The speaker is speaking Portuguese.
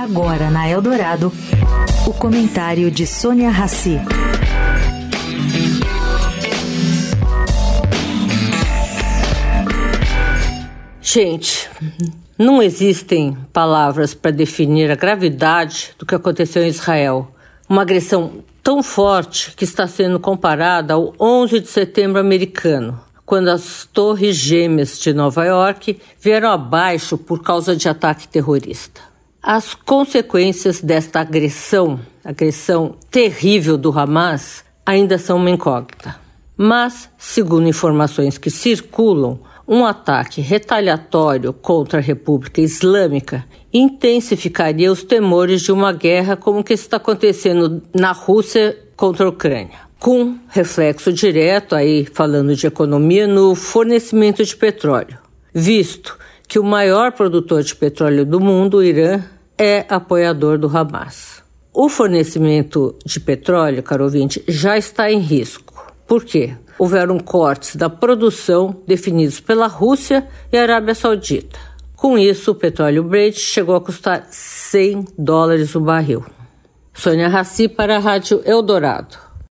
Agora na Eldorado, o comentário de Sônia Rassi. Gente, não existem palavras para definir a gravidade do que aconteceu em Israel. Uma agressão tão forte que está sendo comparada ao 11 de setembro americano, quando as torres gêmeas de Nova York vieram abaixo por causa de ataque terrorista. As consequências desta agressão, agressão terrível do Hamas, ainda são uma incógnita. Mas, segundo informações que circulam, um ataque retaliatório contra a República Islâmica intensificaria os temores de uma guerra como o que está acontecendo na Rússia contra a Ucrânia, com reflexo direto aí falando de economia no fornecimento de petróleo, visto que o maior produtor de petróleo do mundo, o Irã, é apoiador do Hamas. O fornecimento de petróleo, caro ouvinte, já está em risco. Por quê? Houveram cortes da produção definidos pela Rússia e Arábia Saudita. Com isso, o petróleo Brent chegou a custar 100 dólares o barril. Sônia Raci para a Rádio Eldorado.